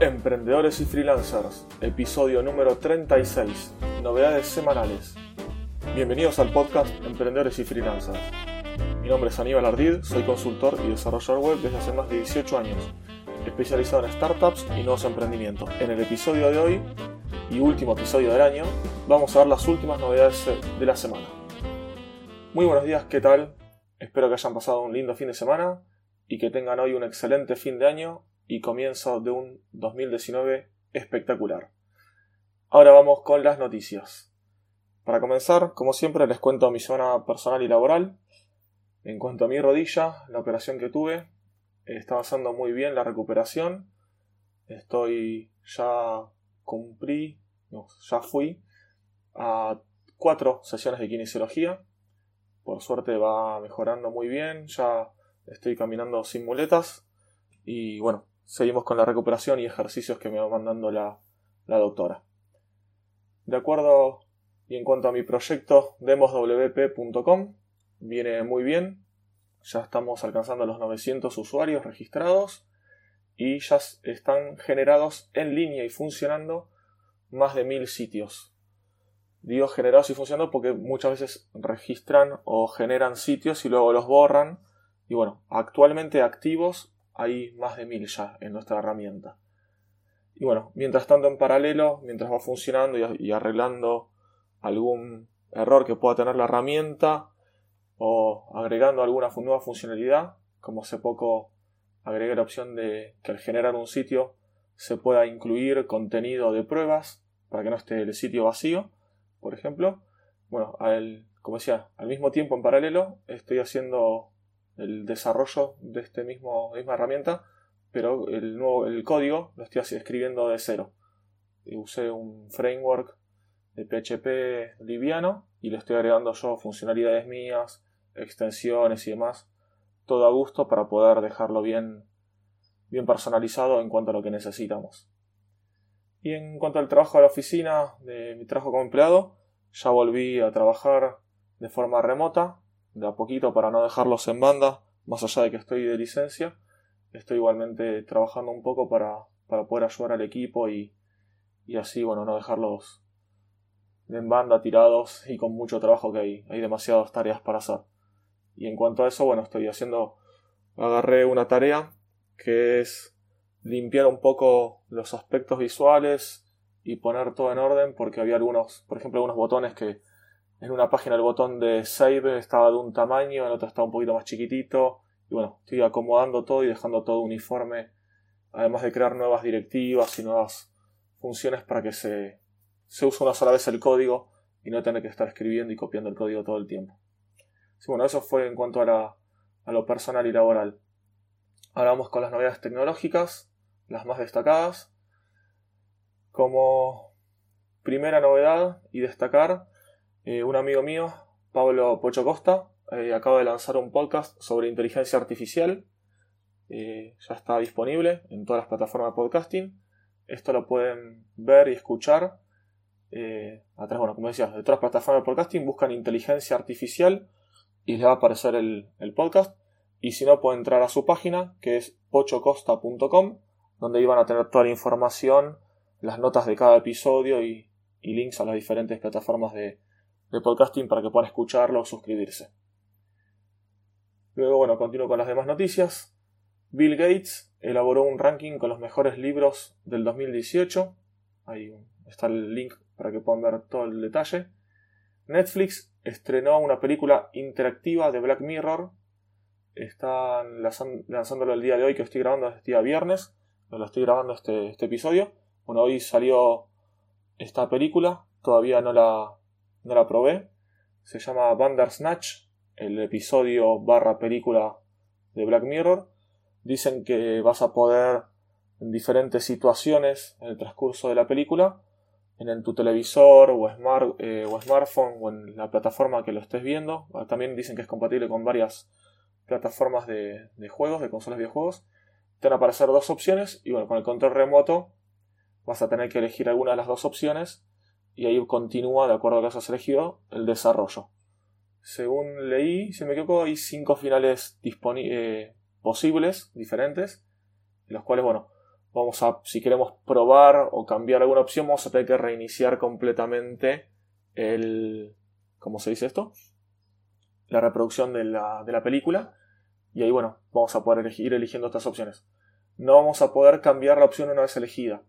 Emprendedores y Freelancers, episodio número 36, novedades semanales. Bienvenidos al podcast Emprendedores y Freelancers. Mi nombre es Aníbal Ardid, soy consultor y desarrollador web desde hace más de 18 años, especializado en startups y nuevos emprendimientos. En el episodio de hoy, y último episodio del año, vamos a ver las últimas novedades de la semana. Muy buenos días, ¿qué tal? Espero que hayan pasado un lindo fin de semana y que tengan hoy un excelente fin de año y comienzo de un 2019 espectacular. Ahora vamos con las noticias. Para comenzar, como siempre, les cuento mi zona personal y laboral. En cuanto a mi rodilla, la operación que tuve, está avanzando muy bien la recuperación. Estoy ya cumplí, ya fui a cuatro sesiones de kinesiología. Por suerte va mejorando muy bien, ya estoy caminando sin muletas y bueno, seguimos con la recuperación y ejercicios que me va mandando la, doctora. De acuerdo y en cuanto a mi proyecto demoswp.com, viene muy bien. Ya estamos alcanzando los 900 usuarios registrados y ya están generados en línea y funcionando más de 1000 sitios. Digo generados y funcionando porque muchas veces registran o generan sitios y luego los borran. Y bueno, actualmente activos hay más de mil ya en nuestra herramienta. Y bueno, mientras tanto en paralelo, mientras va funcionando y, arreglando algún error que pueda tener la herramienta o agregando alguna nueva funcionalidad, como hace poco agregué la opción de que al generar un sitio se pueda incluir contenido de pruebas para que no esté el sitio vacío, por ejemplo. Bueno, al, como decía, al mismo tiempo en paralelo estoy haciendo el desarrollo de esta misma herramienta, pero el, nuevo, el código lo estoy escribiendo de cero. Usé un framework de PHP liviano y le estoy agregando yo funcionalidades mías, extensiones y demás, todo a gusto para poder dejarlo bien, bien personalizado en cuanto a lo que necesitamos. Y en cuanto al trabajo de la oficina, de mi trabajo como empleado, ya volví a trabajar de forma remota de a poquito para no dejarlos en banda, más allá de que estoy de licencia, estoy igualmente trabajando un poco para, poder ayudar al equipo y, y, así, bueno, no dejarlos en banda tirados y con mucho trabajo que hay, hay demasiadas tareas para hacer. Y en cuanto a eso, bueno, estoy haciendo, agarré una tarea que es limpiar un poco los aspectos visuales y poner todo en orden porque había algunos, por ejemplo, algunos botones que en una página el botón de save estaba de un tamaño, en otra estaba un poquito más chiquitito. Y bueno, estoy acomodando todo y dejando todo uniforme. Además de crear nuevas directivas y nuevas funciones para que se, se use una sola vez el código y no tener que estar escribiendo y copiando el código todo el tiempo. Bueno, eso fue en cuanto a, a lo personal y laboral. Ahora vamos con las novedades tecnológicas, las más destacadas. Como primera novedad y destacar, eh, un amigo mío, Pablo Pocho Costa, eh, acaba de lanzar un podcast sobre inteligencia artificial. Eh, ya está disponible en todas las plataformas de podcasting. Esto lo pueden ver y escuchar a través, bueno, como decía, de todas las plataformas de podcasting. Buscan inteligencia artificial y les va a aparecer el, podcast. Y si no, pueden entrar a su página que es pochocosta.com, donde iban a tener toda la información, las notas de cada episodio y links a las diferentes plataformas de, de podcasting para que puedan escucharlo o suscribirse. Luego, bueno, continúo con las demás noticias. Bill Gates elaboró un ranking con los mejores libros del 2018. Ahí está el link para que puedan ver todo el detalle. Netflix estrenó una película interactiva de Black Mirror. Están lanzándolo el día de hoy, que estoy grabando este día viernes. Lo estoy grabando este, este episodio. Bueno, hoy salió esta película. Todavía no la, no la probé. Se llama Bandersnatch, el episodio barra película de Black Mirror. Dicen que vas a poder en diferentes situaciones en el transcurso de la película, en, tu televisor o, smart, eh, o smartphone o en la plataforma que lo estés viendo. Ah, también dicen que es compatible con varias plataformas de, juegos, de consolas de videojuegos. Te van a aparecer dos opciones y bueno, con el control remoto vas a tener que elegir alguna de las dos opciones y ahí continúa, de acuerdo a que has elegido, el desarrollo. Según leí, si me equivoco, hay cinco finales eh, posibles, diferentes, en los cuales, bueno, vamos a, si queremos probar o cambiar alguna opción, vamos a tener que reiniciar completamente el, ¿cómo se dice esto? La reproducción de la, de la película. Y ahí, bueno, vamos a poder ir eligiendo estas opciones. No vamos a poder cambiar la opción una vez elegida.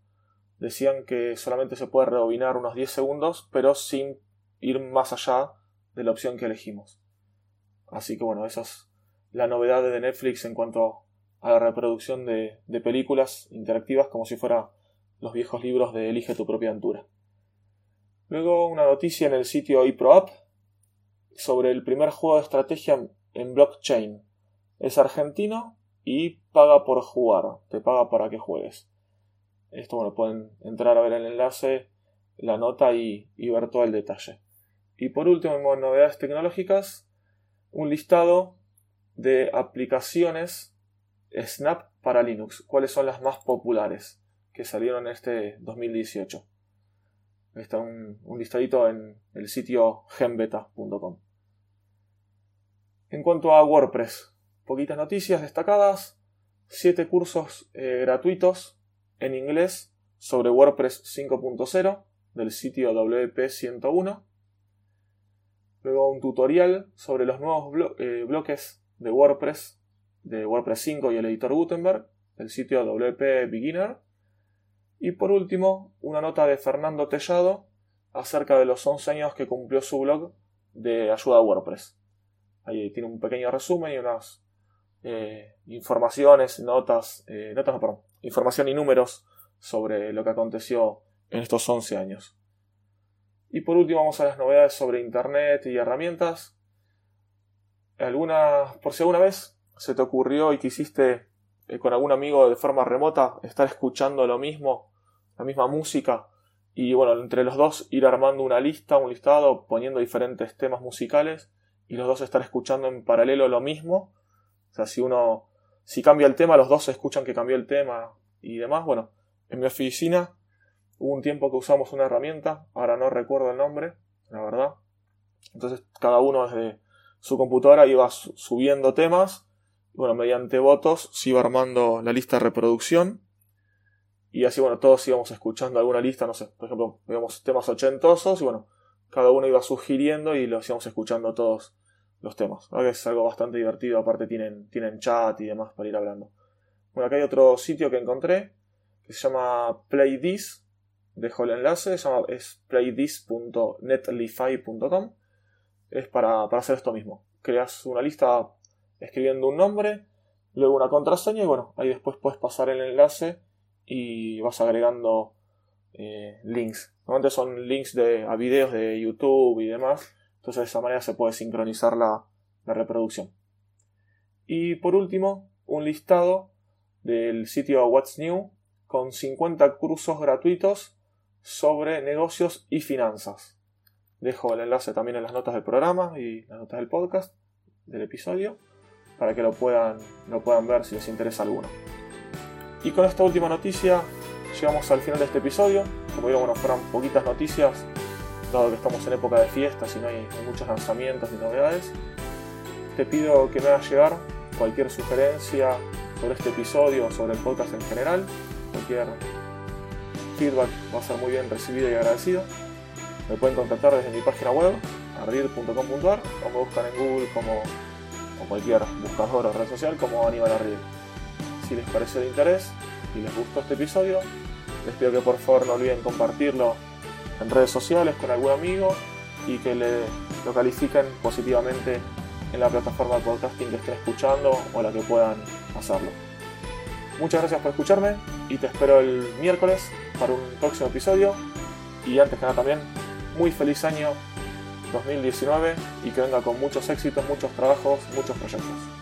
Decían que solamente se puede rebobinar unos 10 segundos, pero sin ir más allá de la opción que elegimos. Así que bueno, esa es la novedad de Netflix en cuanto a la reproducción de, películas interactivas como si fuera los viejos libros de Elige tu propia aventura. Luego una noticia en el sitio eProApp sobre el primer juego de estrategia en blockchain. Es argentino y paga por jugar, te paga para que juegues. Esto, bueno, pueden entrar a ver el enlace, la nota y, ver todo el detalle. Y por último, en novedades tecnológicas, un listado de aplicaciones Snap para Linux. ¿Cuáles son las más populares que salieron este 2018? Está un, un listadito en el sitio genbeta.com. En cuanto a WordPress, poquitas noticias destacadas, 7 cursos eh, gratuitos en inglés sobre WordPress 5.0 del sitio WP101. Luego un tutorial sobre los nuevos eh, bloques de WordPress, de WordPress 5 y el editor Gutenberg, del sitio WP Beginner. Y por último, una nota de Fernando Tellado acerca de los 11 años que cumplió su blog de ayuda a WordPress. Ahí tiene un pequeño resumen y unas eh, informaciones, notas, eh, notas no, perdón, información y números sobre lo que aconteció en estos 11 años. Y por último vamos a las novedades sobre Internet y herramientas. Alguna, por si alguna vez se te ocurrió y quisiste eh, con algún amigo de forma remota estar escuchando lo mismo, la misma música, y bueno, entre los dos ir armando una lista, un listado, poniendo diferentes temas musicales, y los dos estar escuchando en paralelo lo mismo, o sea, si uno, si cambia el tema, los dos escuchan que cambió el tema y demás. Bueno, en mi oficina hubo un tiempo que usamos una herramienta, ahora no recuerdo el nombre, la verdad. Entonces cada uno desde su computadora iba subiendo temas, bueno, mediante votos se iba armando la lista de reproducción. Y así, bueno, todos íbamos escuchando alguna lista, no sé, por ejemplo, veíamos temas ochentosos y bueno, cada uno iba sugiriendo y los íbamos escuchando todos los temas. que es algo bastante divertido, aparte tienen, tienen chat y demás para ir hablando. Bueno, acá hay otro sitio que encontré que se llama PlayDis. Dejo el enlace, se llama, es playdis.netlify.com. Es para, para hacer esto mismo. Creas una lista escribiendo un nombre, luego una contraseña y bueno, ahí después puedes pasar el enlace y vas agregando eh, links. Normalmente son links de, a videos de YouTube y demás entonces de esa manera se puede sincronizar la, reproducción. Y por último, un listado del sitio What's New con 50 cursos gratuitos sobre negocios y finanzas. Dejo el enlace también en las notas del programa y las notas del podcast, del episodio, para que lo puedan, lo puedan ver si les interesa alguno. Y con esta última noticia llegamos al final de este episodio. Como digo, bueno, fueron poquitas noticias dado que estamos en época de fiestas y no hay, muchos lanzamientos ni novedades, te pido que me hagas llegar cualquier sugerencia sobre este episodio o sobre el podcast en general. Cualquier feedback va a ser muy bien recibido y agradecido. Me pueden contactar desde mi página web, ardid.com.ar, o me buscan en Google como o cualquier buscador o red social como Aníbal Ardid. Si les parece de interés y les gustó este episodio, les pido que por favor no olviden compartirlo en redes sociales con algún amigo y que le, lo califiquen positivamente en la plataforma de podcasting que estén escuchando o la que puedan hacerlo. Muchas gracias por escucharme y te espero el miércoles para un próximo episodio. Y antes que nada también, muy feliz año 2019 y que venga con muchos éxitos, muchos trabajos, muchos proyectos.